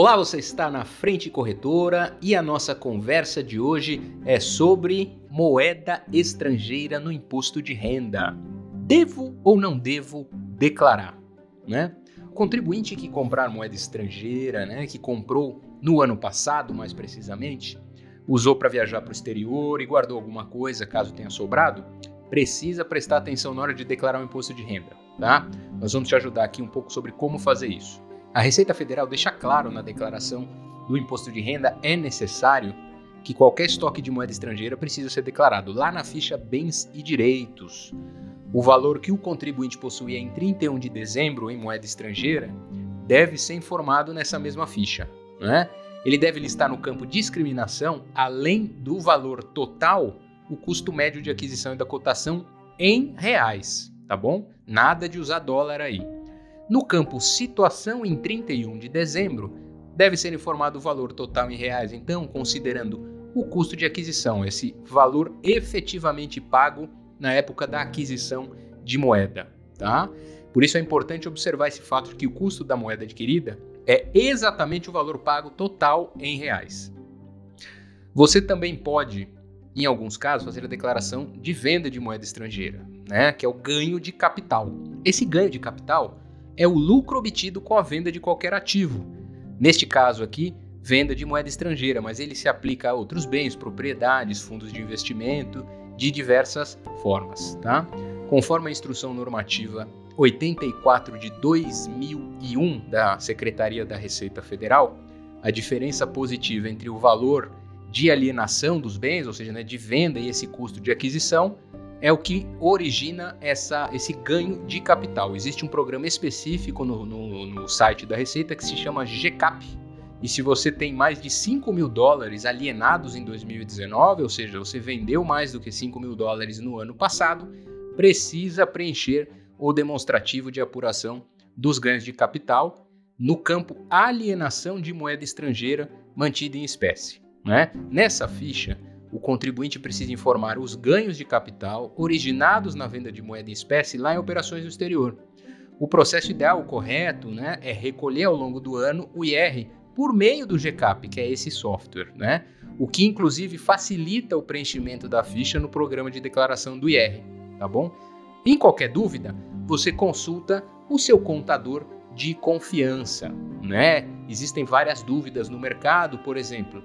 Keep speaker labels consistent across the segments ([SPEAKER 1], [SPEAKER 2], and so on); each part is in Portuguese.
[SPEAKER 1] Olá, você está na Frente Corretora e a nossa conversa de hoje é sobre moeda estrangeira no imposto de renda. Devo ou não devo declarar, né? O contribuinte que comprar moeda estrangeira, né, que comprou no ano passado, mais precisamente, usou para viajar para o exterior e guardou alguma coisa caso tenha sobrado, precisa prestar atenção na hora de declarar o imposto de renda, tá? Nós vamos te ajudar aqui um pouco sobre como fazer isso. A Receita Federal deixa claro na declaração do imposto de renda é necessário que qualquer estoque de moeda estrangeira precisa ser declarado lá na ficha Bens e Direitos. O valor que o contribuinte possuía em 31 de dezembro em moeda estrangeira deve ser informado nessa mesma ficha. Né? Ele deve listar no campo discriminação, além do valor total, o custo médio de aquisição e da cotação em reais, tá bom? Nada de usar dólar aí. No campo Situação em 31 de dezembro, deve ser informado o valor total em reais, então, considerando o custo de aquisição, esse valor efetivamente pago na época da aquisição de moeda, tá? Por isso é importante observar esse fato de que o custo da moeda adquirida é exatamente o valor pago total em reais. Você também pode, em alguns casos, fazer a declaração de venda de moeda estrangeira, né, que é o ganho de capital. Esse ganho de capital é o lucro obtido com a venda de qualquer ativo. Neste caso aqui, venda de moeda estrangeira, mas ele se aplica a outros bens, propriedades, fundos de investimento, de diversas formas, tá? Conforme a instrução normativa 84 de 2001 da Secretaria da Receita Federal, a diferença positiva entre o valor de alienação dos bens, ou seja, né, de venda e esse custo de aquisição, é o que origina essa, esse ganho de capital. Existe um programa específico no, no, no site da Receita que se chama GCAP. E se você tem mais de 5 mil dólares alienados em 2019, ou seja, você vendeu mais do que 5 mil dólares no ano passado, precisa preencher o demonstrativo de apuração dos ganhos de capital no campo alienação de moeda estrangeira mantida em espécie. Né? Nessa ficha, o contribuinte precisa informar os ganhos de capital originados na venda de moeda em espécie lá em operações no exterior. O processo ideal, correto, né, é recolher ao longo do ano o IR por meio do GCAP, que é esse software, né? O que inclusive facilita o preenchimento da ficha no programa de declaração do IR, tá bom? Em qualquer dúvida, você consulta o seu contador de confiança, né? Existem várias dúvidas no mercado, por exemplo,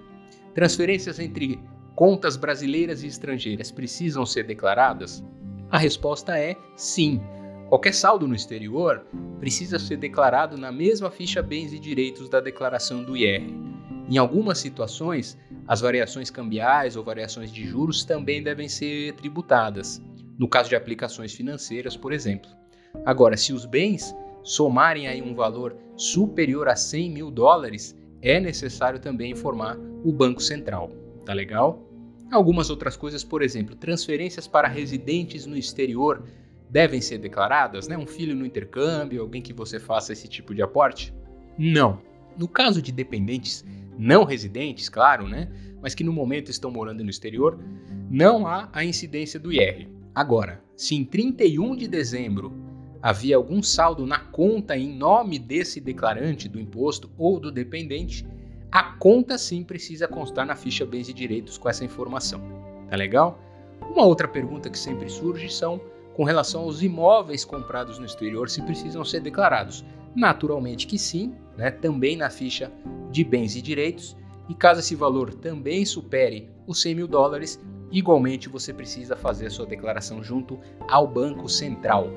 [SPEAKER 1] transferências entre Contas brasileiras e estrangeiras precisam ser declaradas? A resposta é sim. Qualquer saldo no exterior precisa ser declarado na mesma ficha bens e direitos da declaração do IR. Em algumas situações, as variações cambiais ou variações de juros também devem ser tributadas, no caso de aplicações financeiras, por exemplo. Agora, se os bens somarem aí um valor superior a 100 mil dólares, é necessário também informar o Banco Central. Tá legal? Algumas outras coisas, por exemplo, transferências para residentes no exterior devem ser declaradas, né? Um filho no intercâmbio, alguém que você faça esse tipo de aporte? Não. No caso de dependentes não residentes, claro, né? Mas que no momento estão morando no exterior, não há a incidência do IR. Agora, se em 31 de dezembro havia algum saldo na conta em nome desse declarante do imposto ou do dependente, a conta sim precisa constar na ficha bens e direitos com essa informação. Tá legal? Uma outra pergunta que sempre surge são com relação aos imóveis comprados no exterior se precisam ser declarados. Naturalmente que sim, né? também na ficha de bens e direitos. E caso esse valor também supere os 100 mil dólares, igualmente você precisa fazer a sua declaração junto ao Banco Central.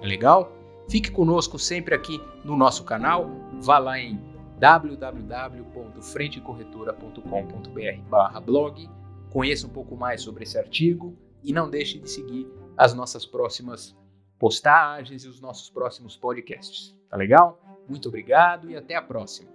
[SPEAKER 1] É legal? Fique conosco sempre aqui no nosso canal. Vá lá em www.frentecorretora.com.br blog. Conheça um pouco mais sobre esse artigo e não deixe de seguir as nossas próximas postagens e os nossos próximos podcasts. Tá legal? Muito obrigado e até a próxima.